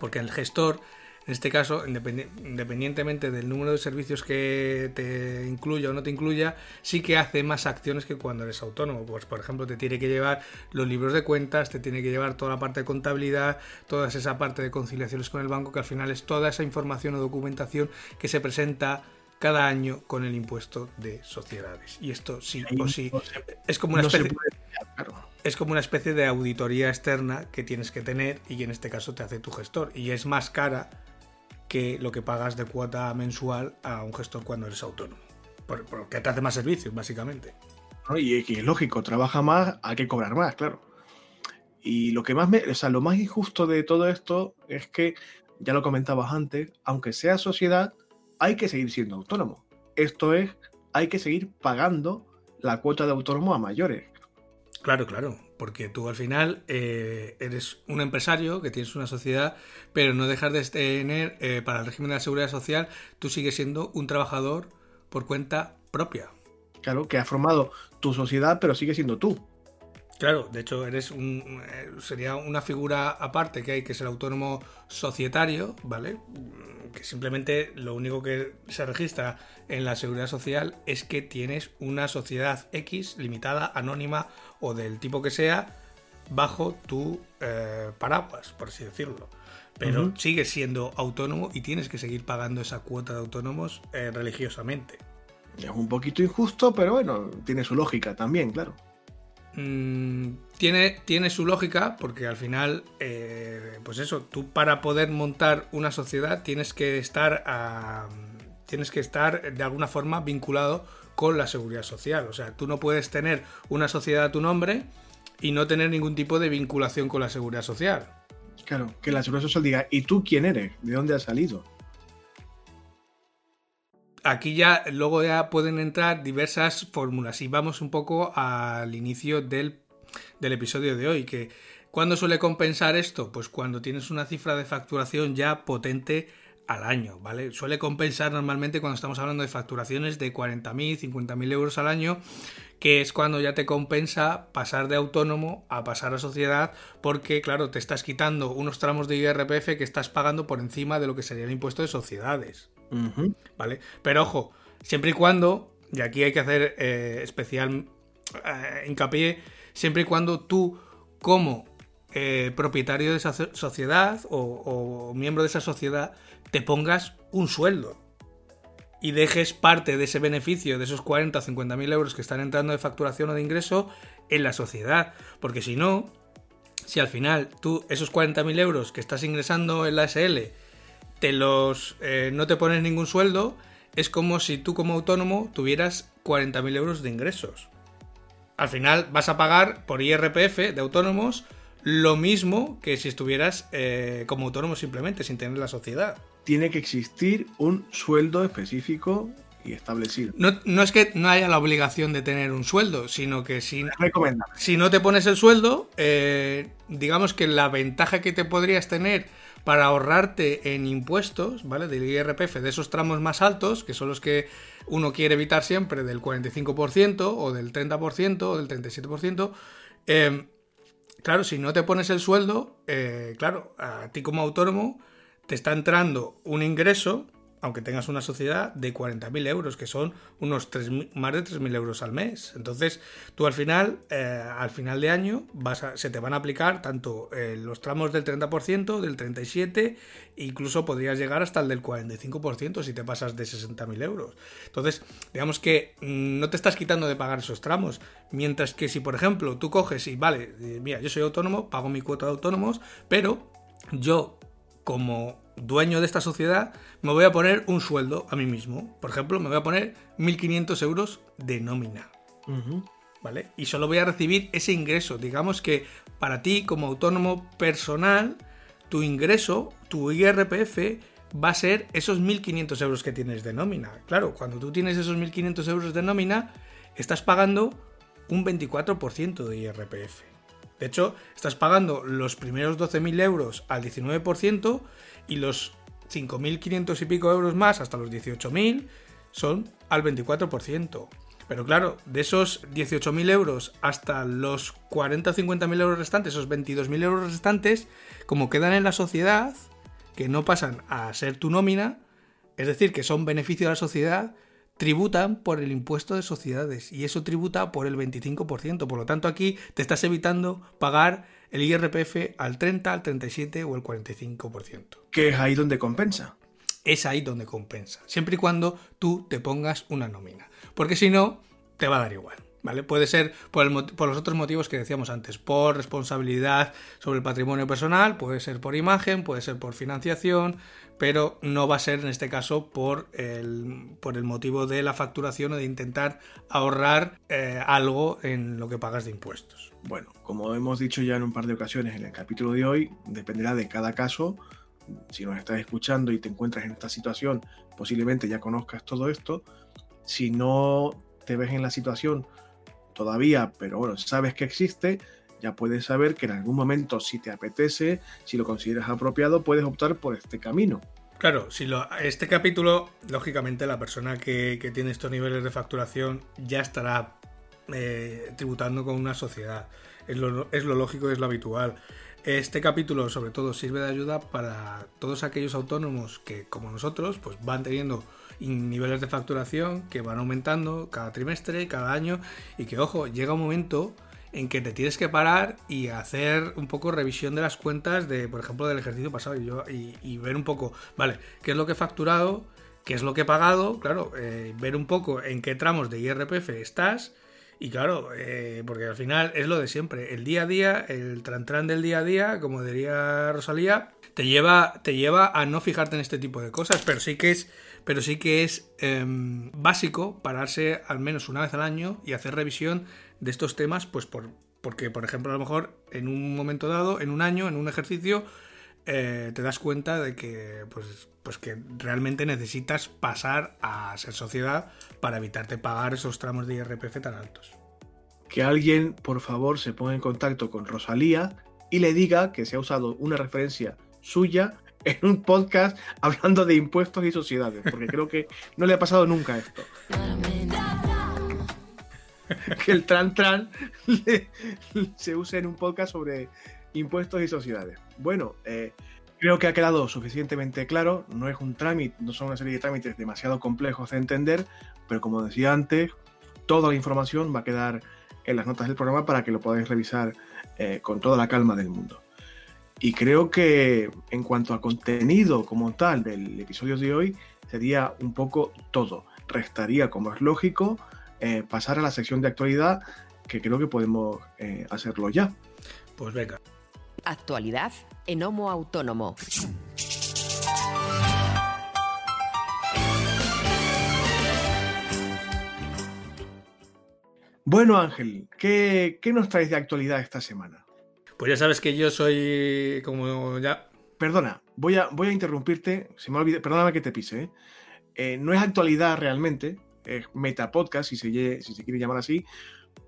Porque el gestor en este caso, independientemente del número de servicios que te incluya o no te incluya, sí que hace más acciones que cuando eres autónomo. Pues, por ejemplo, te tiene que llevar los libros de cuentas, te tiene que llevar toda la parte de contabilidad, toda esa parte de conciliaciones con el banco, que al final es toda esa información o documentación que se presenta cada año con el impuesto de sociedades. Y esto sí o sí es como una especie es como una especie de auditoría externa que tienes que tener y que en este caso te hace tu gestor y es más cara que lo que pagas de cuota mensual a un gestor cuando eres autónomo. Porque te hace más servicios, básicamente. Y, es lógico, trabaja más, hay que cobrar más, claro. Y lo que más me, o sea, lo más injusto de todo esto es que, ya lo comentabas antes, aunque sea sociedad, hay que seguir siendo autónomo. Esto es, hay que seguir pagando la cuota de autónomo a mayores. Claro, claro, porque tú al final eh, eres un empresario que tienes una sociedad, pero no dejas de tener, eh, para el régimen de la seguridad social, tú sigues siendo un trabajador por cuenta propia. Claro, que ha formado tu sociedad, pero sigue siendo tú. Claro, de hecho eres un eh, sería una figura aparte que hay que ser autónomo societario, ¿vale? Que simplemente lo único que se registra en la seguridad social es que tienes una sociedad X limitada, anónima o del tipo que sea bajo tu eh, paraguas, por así decirlo. Pero sigues siendo autónomo y tienes que seguir pagando esa cuota de autónomos eh, religiosamente. Es un poquito injusto, pero bueno, tiene su lógica también, claro. Mm, tiene, tiene su lógica porque al final, eh, pues eso, tú para poder montar una sociedad tienes que estar a, tienes que estar de alguna forma vinculado con la seguridad social. O sea, tú no puedes tener una sociedad a tu nombre y no tener ningún tipo de vinculación con la seguridad social. Claro, que la seguridad social diga, ¿y tú quién eres? ¿De dónde has salido? Aquí ya luego ya pueden entrar diversas fórmulas y vamos un poco al inicio del, del episodio de hoy, que ¿cuándo suele compensar esto? Pues cuando tienes una cifra de facturación ya potente al año, ¿vale? Suele compensar normalmente cuando estamos hablando de facturaciones de 40.000, 50.000 euros al año, que es cuando ya te compensa pasar de autónomo a pasar a sociedad, porque claro, te estás quitando unos tramos de IRPF que estás pagando por encima de lo que sería el impuesto de sociedades, ¿vale? Pero ojo, siempre y cuando, y aquí hay que hacer eh, especial eh, hincapié, siempre y cuando tú como eh, propietario de esa sociedad o miembro de esa sociedad te pongas un sueldo y dejes parte de ese beneficio, de esos 40 o 50 mil euros que están entrando de facturación o de ingreso, en la sociedad. Porque si no, si al final tú esos 40 mil euros que estás ingresando en la SL, te los, eh, no te pones ningún sueldo, es como si tú como autónomo tuvieras 40 mil euros de ingresos. Al final vas a pagar por IRPF de autónomos lo mismo que si estuvieras eh, como autónomo simplemente, sin tener la sociedad tiene que existir un sueldo específico y establecido. No, no, es que no haya la obligación de tener un sueldo, sino que si no te pones el sueldo, eh, digamos que la ventaja que te podrías tener para ahorrarte en impuestos, ¿vale? Del IRPF, de esos tramos más altos, que son los que uno quiere evitar siempre, del 45% o del 30% o del 37%, eh, claro, si no te pones el sueldo, eh, claro, a ti como autónomo te está entrando un ingreso aunque tengas una sociedad de 40.000 euros, que son unos 3, más de 3.000 euros al mes. Entonces, tú al final, eh, al final de año, se te van a aplicar tanto eh, los tramos del 30%, del 37%, incluso podrías llegar hasta el del 45% si te pasas de 60.000 euros. Entonces, digamos que mm, no te estás quitando de pagar esos tramos. Mientras que si, por ejemplo, tú coges y, vale, eh, mira, yo soy autónomo, pago mi cuota de autónomos, pero yo, como dueño de esta sociedad, me voy a poner un sueldo a mí mismo. Por ejemplo, me voy a poner 1.500 euros de nómina. ¿Vale? Y solo voy a recibir ese ingreso. Digamos que para ti, como autónomo personal, tu ingreso, tu IRPF, va a ser esos 1.500 euros que tienes de nómina. Claro, cuando tú tienes esos 1.500 euros de nómina, estás pagando un 24% de IRPF. De hecho, estás pagando los primeros 12.000 euros al 19% y los 5.500 y pico euros más hasta los 18.000 son al 24%. Pero claro, de esos 18.000 euros hasta los 40 o 50.000 euros restantes, esos 22.000 euros restantes, como quedan en la sociedad, que no pasan a ser tu nómina, es decir, que son beneficio de la sociedad, tributan por el impuesto de sociedades y eso tributa por el 25%. Por lo tanto, aquí te estás evitando pagar el IRPF al 30, al 37 o el 45%. Que es ahí donde compensa. Es ahí donde compensa, siempre y cuando tú te pongas una nómina. Porque si no, te va a dar igual. ¿Vale? Puede ser por, por, los otros motivos que decíamos antes, por responsabilidad sobre el patrimonio personal, puede ser por imagen, puede ser por financiación, pero no va a ser en este caso por el, por el motivo de la facturación o de intentar ahorrar eh, algo en lo que pagas de impuestos. Bueno, como hemos dicho ya en un par de ocasiones en el capítulo de hoy, dependerá de cada caso. Si nos estás escuchando y te encuentras en esta situación, posiblemente ya conozcas todo esto. Si no te ves en la situación todavía, pero bueno, sabes que existe, ya puedes saber que en algún momento, si te apetece, si lo consideras apropiado, puedes optar por este camino. Claro, si lo, este capítulo, lógicamente, la persona que, tiene estos niveles de facturación ya estará eh, tributando con una sociedad. Es lo, es lo lógico, es lo habitual. Este capítulo, sobre todo, sirve de ayuda para todos aquellos autónomos que, como nosotros, pues van teniendo niveles de facturación que van aumentando cada trimestre, cada año, y que, ojo, llega un momento en que te tienes que parar y hacer un poco revisión de las cuentas de, por ejemplo, del ejercicio pasado y, yo, y, ver un poco, vale, qué es lo que he facturado, qué es lo que he pagado, claro, eh, ver un poco en qué tramos de IRPF estás y claro, eh, porque al final es lo de siempre, el día a día, el tran del día a día, como diría Rosalía, te lleva, te lleva a no fijarte en este tipo de cosas, pero sí que es, pero sí que es em, básico pararse al menos una vez al año y hacer revisión de estos temas, pues por, porque, por ejemplo, a lo mejor en un momento dado, en un año, en un ejercicio, eh, te das cuenta de que, pues, pues que realmente necesitas pasar a ser sociedad para evitarte pagar esos tramos de IRPF tan altos. Que alguien, por favor, se ponga en contacto con Rosalía y le diga que se ha usado una referencia suya en un podcast hablando de impuestos y sociedades, porque creo que no le ha pasado nunca esto. que el tran tran se use en un podcast sobre impuestos y sociedades. Bueno, eh, creo que ha quedado suficientemente claro. No es un trámite, no son una serie de trámites demasiado complejos de entender, pero como decía antes, toda la información va a quedar en las notas del programa para que lo podáis revisar eh, con toda la calma del mundo. Y creo que en cuanto a contenido como tal del episodio de hoy, sería un poco todo. Restaría, como es lógico, eh, pasar a la sección de actualidad, que creo que podemos eh, hacerlo ya. Pues venga. Actualidad en Homo Autónomo. Bueno, Ángel, ¿qué, ¿qué, nos traes de actualidad esta semana? Pues ya sabes que yo soy como ya... Perdona, voy a, voy a interrumpirte, se me perdóname que te pise, ¿eh? Eh, no es actualidad realmente, es metapodcast, si se, si se quiere llamar así,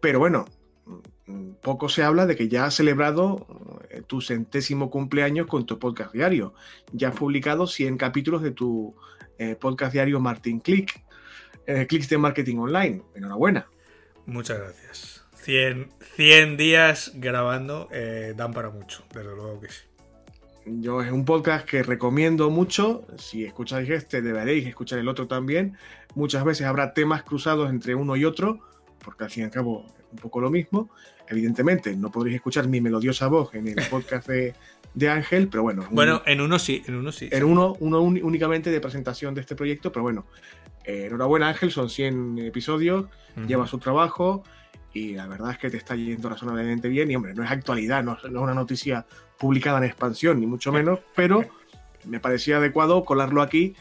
pero bueno, poco se habla de que ya has celebrado eh, tu centésimo cumpleaños con tu podcast diario. Ya has publicado 100 capítulos de tu eh, podcast diario Martin Click, eh, Clicks de Marketing Online. Enhorabuena. Muchas gracias. 100, 100 días grabando dan para mucho, desde luego que sí. Yo es un podcast que recomiendo mucho. Si escucháis este, deberéis escuchar el otro también. Muchas veces habrá temas cruzados entre uno y otro, porque al fin y al cabo es un poco lo mismo. Evidentemente, no podréis escuchar mi melodiosa voz en el podcast de, Ángel, pero bueno. Bueno, en uno sí, en uno sí. En uno, uno únicamente de presentación de este proyecto, pero bueno. Eh, enhorabuena, Ángel, son 100 episodios, lleva su trabajo y la verdad es que te está yendo razonablemente bien. Y hombre, no es actualidad, no, es una noticia publicada en expansión, ni mucho menos, pero me parecía adecuado colarlo aquí.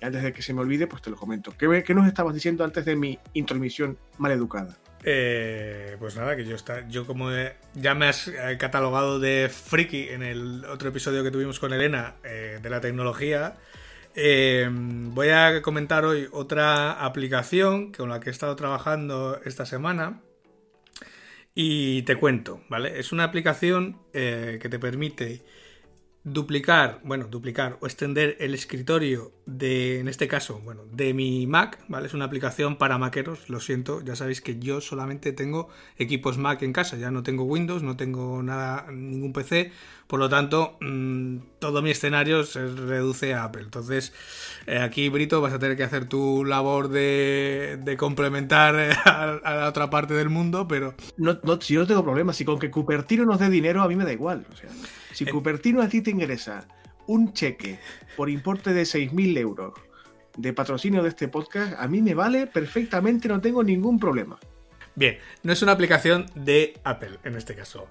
Y antes de que se me olvide, pues te lo comento. ¿Qué, qué nos estabas diciendo antes de mi intromisión educada Eh, pues nada, que yo está, yo como ya me has eh, catalogado de friki en el otro episodio que tuvimos con Elena eh, de la tecnología, eh, voy a comentar hoy otra aplicación con la que he estado trabajando esta semana y te cuento, ¿vale? Es una aplicación eh, que te permite duplicar, bueno, duplicar o extender el escritorio de, en este caso, bueno, de mi Mac, ¿vale? Es una aplicación para maqueros, lo siento, ya sabéis que yo solamente tengo equipos Mac en casa, ya no tengo Windows, no tengo nada, ningún PC, por lo tanto, mm, todo mi escenario se reduce a Apple. Entonces, eh, aquí, Brito, vas a tener que hacer tu labor de, de complementar a, la otra parte del mundo, pero... No, no, si yo no tengo problemas, si con que Cupertino nos dé dinero, a mí me da igual. Si Cupertino a ti te ingresa un cheque por importe de 6.000 euros de patrocinio de este podcast, a mí me vale perfectamente, no tengo ningún problema. Bien, no es una aplicación de Apple en este caso.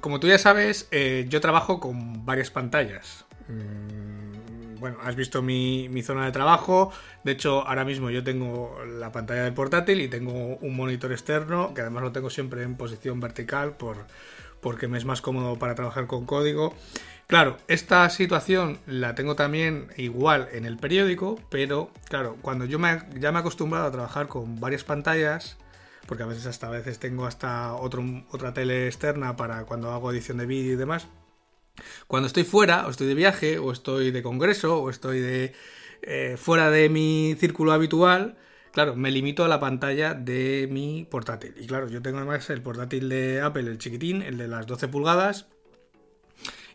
como tú ya sabes, eh, yo trabajo con varias pantallas. Mm, bueno, has visto mi, mi, zona de trabajo. De hecho, ahora mismo yo tengo la pantalla del portátil y tengo un monitor externo, que además lo tengo siempre en posición vertical por, porque me es más cómodo para trabajar con código. Claro, esta situación la tengo también igual en el periódico, pero claro, cuando yo me, ya me he acostumbrado a trabajar con varias pantallas, porque a veces hasta a veces tengo hasta otro, otra tele externa para cuando hago edición de vídeo y demás. Cuando estoy fuera, o estoy de viaje, o estoy de congreso, o estoy de eh, fuera de mi círculo habitual, Claro, me limito a la pantalla de mi portátil. Y claro, yo tengo además el portátil de Apple, el chiquitín, el de las 12 pulgadas.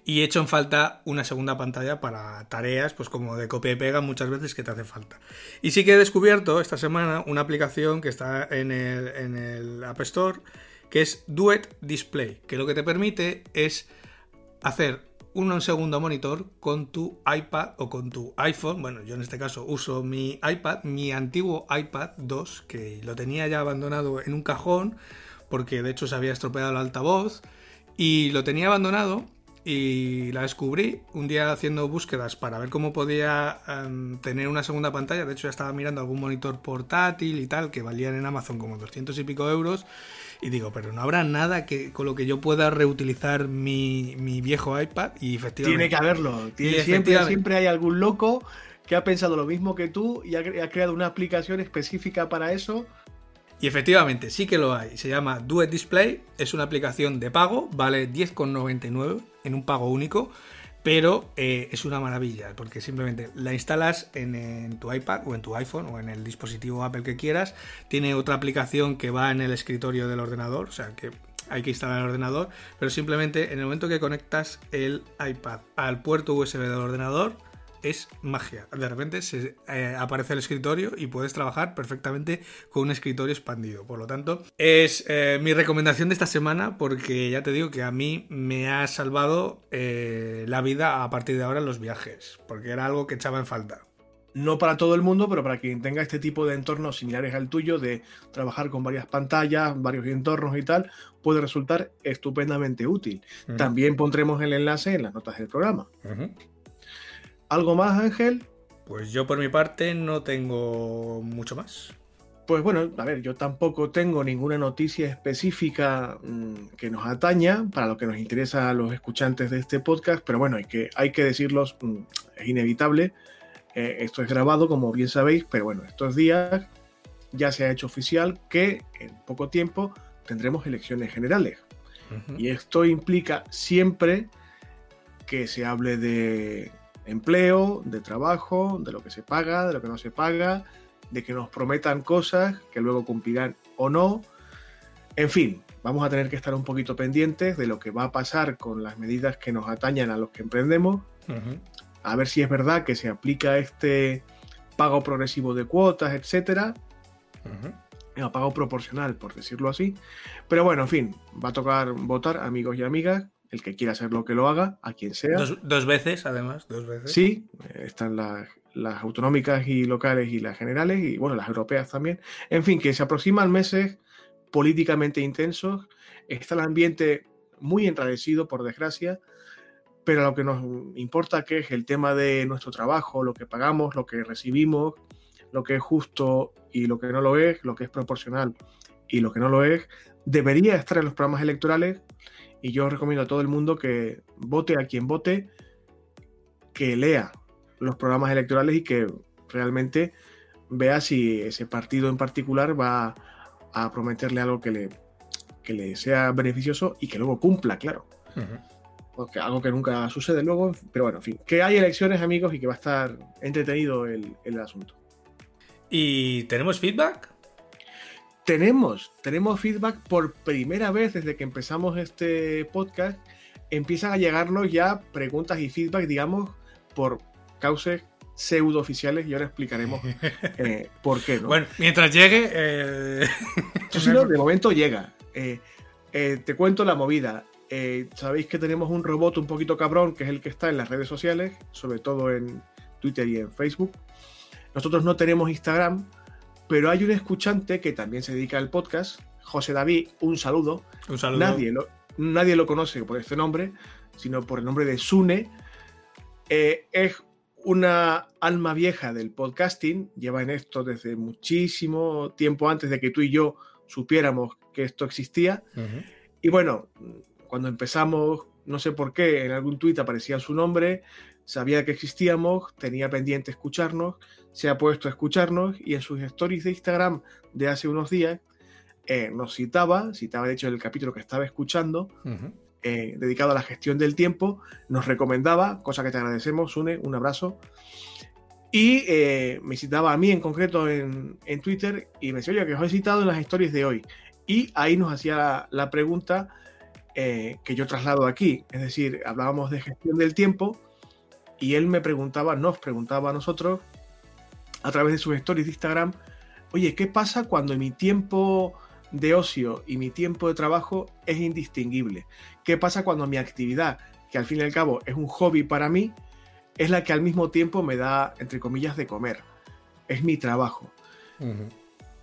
Y he hecho en falta una segunda pantalla para tareas, pues como de copia y pega muchas veces que te hace falta. Y sí que he descubierto esta semana una aplicación que está en el, en el App Store, que es Duet Display, que lo que te permite es hacer un segundo monitor con tu iPad o con tu iPhone. Bueno, yo en este caso uso mi iPad, mi antiguo iPad 2, que lo tenía ya abandonado en un cajón, porque de hecho se había estropeado el altavoz, y lo tenía abandonado y la descubrí un día haciendo búsquedas para ver cómo podía em, tener una segunda pantalla. De hecho, ya estaba mirando algún monitor portátil y tal, que valían en Amazon como 200 y pico euros. Y digo, pero no habrá nada que con lo que yo pueda reutilizar mi, viejo iPad. Y efectivamente. Tiene que haberlo. siempre, siempre hay algún loco que ha pensado lo mismo que tú y ha, creado una aplicación específica para eso. Y efectivamente, sí que lo hay. Se llama Duet Display. Es una aplicación de pago. Vale 10,99 en un pago único pero eh, es una maravilla porque simplemente la instalas en, tu iPad o en tu iPhone o en el dispositivo Apple que quieras. Tiene otra aplicación que va en el escritorio del ordenador, o sea que hay que instalar el ordenador, pero simplemente en el momento que conectas el iPad al puerto USB del ordenador, es magia. De repente se eh, aparece el escritorio y puedes trabajar perfectamente con un escritorio expandido. Por lo tanto, es eh, mi recomendación de esta semana porque ya te digo que a mí me ha salvado eh, la vida a partir de ahora en los viajes, porque era algo que echaba en falta. No para todo el mundo, pero para quien tenga este tipo de entornos similares al tuyo, de trabajar con varias pantallas, varios entornos y tal, puede resultar estupendamente útil. También pondremos el enlace en las notas del programa. ¿Algo más, Ángel? Pues yo por mi parte no tengo mucho más. Pues bueno, a ver, yo tampoco tengo ninguna noticia específica mm, que nos ataña para lo que nos interesa a los escuchantes de este podcast, pero bueno, hay que, hay que decirlos, mm, es inevitable. Eh, esto es grabado, como bien sabéis, pero bueno, estos días ya se ha hecho oficial que en poco tiempo tendremos elecciones generales. Y esto implica siempre que se hable de empleo, de trabajo, de lo que se paga, de lo que no se paga, de que nos prometan cosas que luego cumplirán o no. En fin, vamos a tener que estar un poquito pendientes de lo que va a pasar con las medidas que nos atañan a los que emprendemos. A ver si es verdad que se aplica este pago progresivo de cuotas, etcétera. pago proporcional, por decirlo así. Pero bueno, en fin, va a tocar votar, amigos y amigas el que quiera hacer lo que lo haga, a quien sea. Dos, veces, además, dos veces. Sí, están las, autonómicas y locales y las generales, y bueno, las europeas también. En fin, que se aproximan meses políticamente intensos. Está el ambiente muy enrarecido, por desgracia, pero lo que nos importa que es el tema de nuestro trabajo, lo que pagamos, lo que recibimos, lo que es justo y lo que no lo es, lo que es proporcional y lo que no lo es, debería estar en los programas electorales y yo recomiendo a todo el mundo que vote a quien vote, que lea los programas electorales y que realmente vea si ese partido en particular va a prometerle algo que le, le sea beneficioso y que luego cumpla, claro. Porque algo que nunca sucede luego, pero bueno, en fin, que hay elecciones, amigos, y que va a estar entretenido el, el asunto. ¿Y tenemos feedback? Tenemos, tenemos feedback por primera vez desde que empezamos este podcast. Empiezan a llegarnos ya preguntas y feedback, digamos, por causas pseudo oficiales y ahora explicaremos eh, por qué. Bueno, mientras llegue. Eh... de momento llega. Eh, eh, te cuento la movida. Sabéis que tenemos un robot un poquito cabrón, que es el que está en las redes sociales, sobre todo en Twitter y en Facebook. Nosotros no tenemos Instagram, pero hay un escuchante que también se dedica al podcast, José David, un saludo. Un saludo. Nadie lo, nadie lo conoce por este nombre, sino por el nombre de Sune. Eh, es una alma vieja del podcasting, lleva en esto desde muchísimo tiempo antes de que tú y yo supiéramos que esto existía. Y bueno, cuando empezamos, no sé por qué, en algún tuit aparecía su nombre, sabía que existíamos, tenía pendiente escucharnos, se ha puesto a escucharnos y en sus stories de Instagram de hace unos días eh, nos citaba, citaba de hecho el capítulo que estaba escuchando, eh, dedicado a la gestión del tiempo, nos recomendaba, cosa que te agradecemos, Une, un abrazo, y eh, me citaba a mí en concreto en, Twitter y me decía, oye, que os he citado en las stories de hoy. Y ahí nos hacía la, pregunta que yo traslado aquí, es decir, hablábamos de gestión del tiempo y él me preguntaba, nos preguntaba a nosotros, a través de sus stories de Instagram, oye, ¿qué pasa cuando mi tiempo de ocio y mi tiempo de trabajo es indistinguible? ¿Qué pasa cuando mi actividad, que al fin y al cabo es un hobby para mí, es la que al mismo tiempo me da, entre comillas, de comer? Es mi trabajo.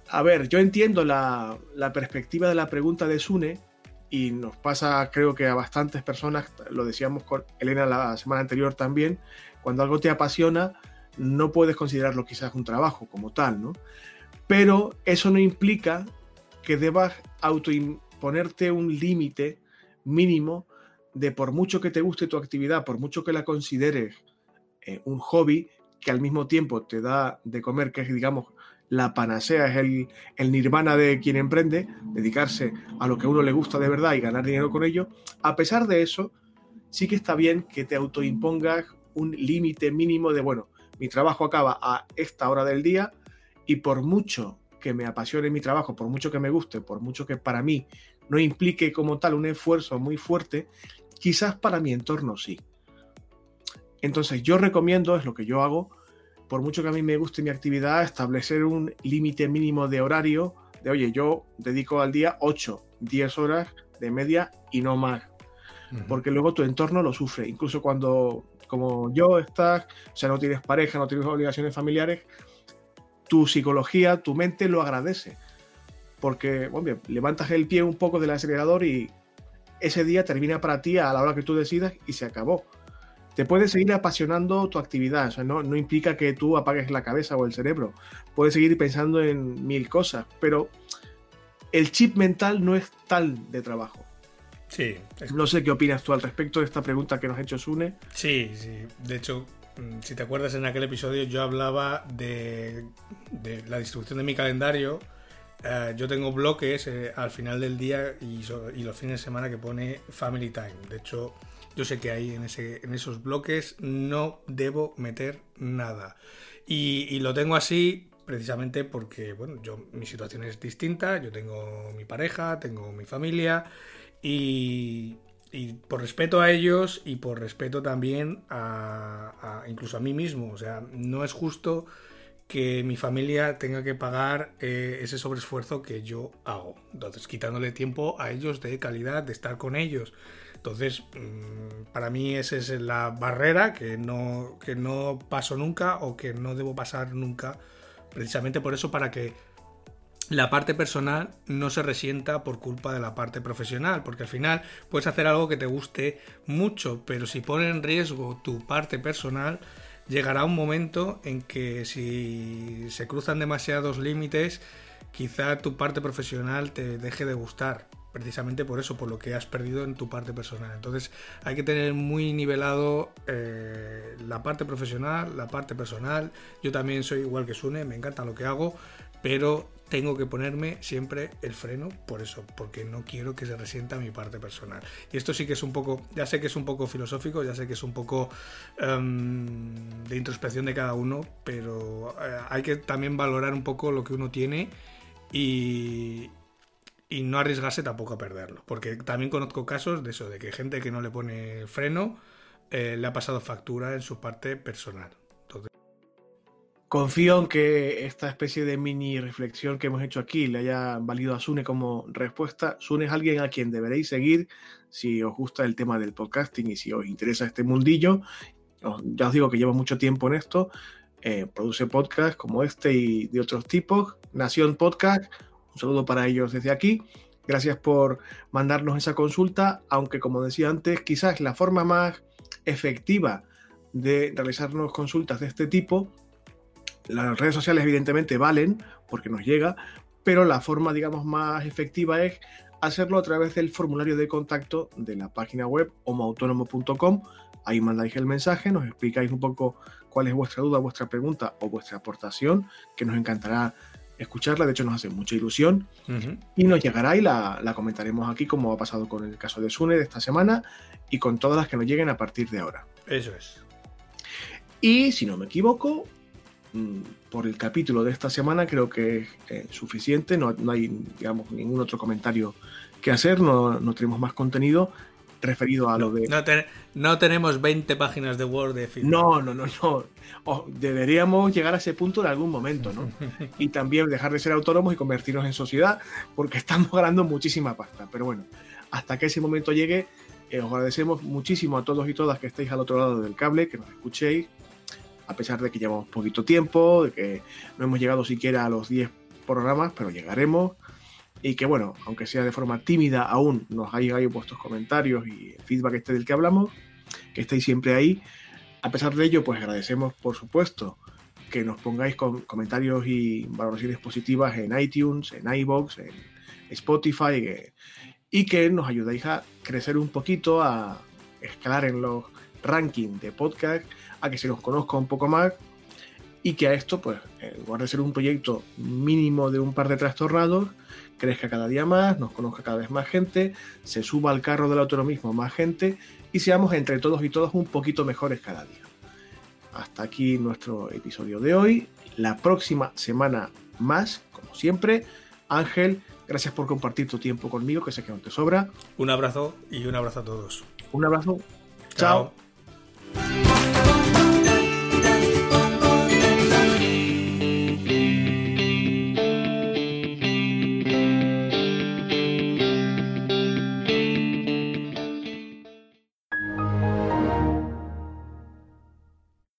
A ver, yo entiendo la, la perspectiva de la pregunta de Sune, y nos pasa creo que a bastantes personas, lo decíamos con Elena la semana anterior también, cuando algo te apasiona, no puedes considerarlo quizás un trabajo como tal, ¿no? Pero eso no implica que debas autoimponerte un límite mínimo de por mucho que te guste tu actividad, por mucho que la consideres eh, un hobby, que al mismo tiempo te da de comer, que es, digamos, la panacea, es el, el, nirvana de quien emprende, dedicarse a lo que a uno le gusta de verdad y ganar dinero con ello, a pesar de eso, sí que está bien que te autoimpongas un límite mínimo de, bueno, mi trabajo acaba a esta hora del día y por mucho que me apasione mi trabajo, por mucho que me guste, por mucho que para mí no implique como tal un esfuerzo muy fuerte, quizás para mi entorno sí. Entonces yo recomiendo, es lo que yo hago, por mucho que a mí me guste mi actividad, establecer un límite mínimo de horario, de oye, yo dedico al día 8, 10 horas de media y no más. Porque luego tu entorno lo sufre. Incluso cuando como yo estás, o sea, no tienes pareja, no tienes obligaciones familiares, tu psicología, tu mente lo agradece. Porque, bueno, levantas el pie un poco del acelerador y ese día termina para ti a la hora que tú decidas y se acabó. Te puede seguir apasionando tu actividad, o sea, no, no implica que tú apagues la cabeza o el cerebro. Puedes seguir pensando en mil cosas, pero el chip mental no es tal de trabajo. Sí. No sé qué opinas tú al respecto de esta pregunta que nos ha hecho Sune. Sí, sí. De hecho, mm, si te acuerdas en aquel episodio yo hablaba de, la distribución de mi calendario. Eh, yo tengo bloques eh, al final del día y, los fines de semana que pone Family Time. De hecho, yo sé que ahí en, en esos bloques no debo meter nada. Y, y, lo tengo así precisamente porque, bueno, yo, mi situación es distinta, yo tengo mi pareja, tengo mi familia y, y por respeto a ellos y por respeto también a, incluso a mí mismo. O sea, no es justo que mi familia tenga que pagar eh, ese sobreesfuerzo que yo hago. Entonces, quitándole tiempo a ellos de calidad, de estar con ellos. Entonces, mm, para mí esa es la barrera que no, que no paso nunca o que no debo pasar nunca. Precisamente por eso, para que la parte personal no se resienta por culpa de la parte profesional, porque al final puedes hacer algo que te guste mucho, pero si pone en riesgo tu parte personal, llegará un momento en que si se cruzan demasiados límites, quizá tu parte profesional te deje de gustar, precisamente por eso, por lo que has perdido en tu parte personal. Entonces hay que tener muy nivelado eh, la parte profesional, la parte personal. Yo también soy igual que Sune, me encanta lo que hago, pero tengo que ponerme siempre el freno por eso, porque no quiero que se resienta mi parte personal. Y esto sí que es un poco, ya sé que es un poco filosófico, ya sé que es un poco em, de introspección de cada uno, pero eh, hay que también valorar un poco lo que uno tiene y, y no arriesgarse tampoco a perderlo, porque también conozco casos de eso, de que gente que no le pone freno eh, le ha pasado factura en su parte personal. Confío en que esta especie de mini reflexión que hemos hecho aquí le haya valido a Sune como respuesta. Sune es alguien a quien deberéis seguir si os gusta el tema del podcasting y si os interesa este mundillo. Ya os digo que lleva mucho tiempo en esto. Eh, produce podcasts como este y de otros tipos. Nación Podcast. Un saludo para ellos desde aquí. Gracias por mandarnos esa consulta, aunque como decía antes, quizás la forma más efectiva de realizarnos consultas de este tipo las redes sociales evidentemente valen porque nos llega, pero la forma, digamos, más efectiva es hacerlo a través del formulario de contacto de la página web homoautónomo.com. Ahí mandáis el mensaje, nos explicáis un poco cuál es vuestra duda, vuestra pregunta o vuestra aportación, que nos encantará escucharla, de hecho nos hace mucha ilusión, y nos llegará y la, la, comentaremos aquí, como ha pasado con el caso de Sune de esta semana, y con todas las que nos lleguen a partir de ahora. Eso es. Y si no me equivoco, Mm, por el capítulo de esta semana creo que es eh, suficiente, no, hay digamos, ningún otro comentario que hacer, no, no tenemos más contenido referido a lo de... No, tenemos 20 páginas de Word de film. No, no, no, no. deberíamos llegar a ese punto en algún momento, ¿no? y también dejar de ser autónomos y convertirnos en sociedad, porque estamos ganando muchísima pasta. Pero bueno, hasta que ese momento llegue, eh, os agradecemos muchísimo a todos y todas que estéis al otro lado del cable, que nos escuchéis, a pesar de que llevamos poquito tiempo, de que no hemos llegado siquiera a los 10 programas, pero llegaremos. Y que bueno, aunque sea de forma tímida aún, nos hagáis vuestros comentarios y feedback este del que hablamos, que estéis siempre ahí. A pesar de ello, pues agradecemos, por supuesto, que nos pongáis con comentarios y valoraciones positivas en iTunes, en iBox, en Spotify, eh, y que nos ayudéis a crecer un poquito, a escalar en los rankings de podcast a que se nos conozca un poco más y que a esto, pues, en lugar de ser un proyecto mínimo de un par de trastornados, crezca cada día más, nos conozca cada vez más gente, se suba al carro del autonomismo más gente y seamos entre todos y todas un poquito mejores cada día. Hasta aquí nuestro episodio de hoy. La próxima semana más, como siempre. Ángel, gracias por compartir tu tiempo conmigo, que sé que no te sobra. Un abrazo y un abrazo a todos. Un abrazo. Chao.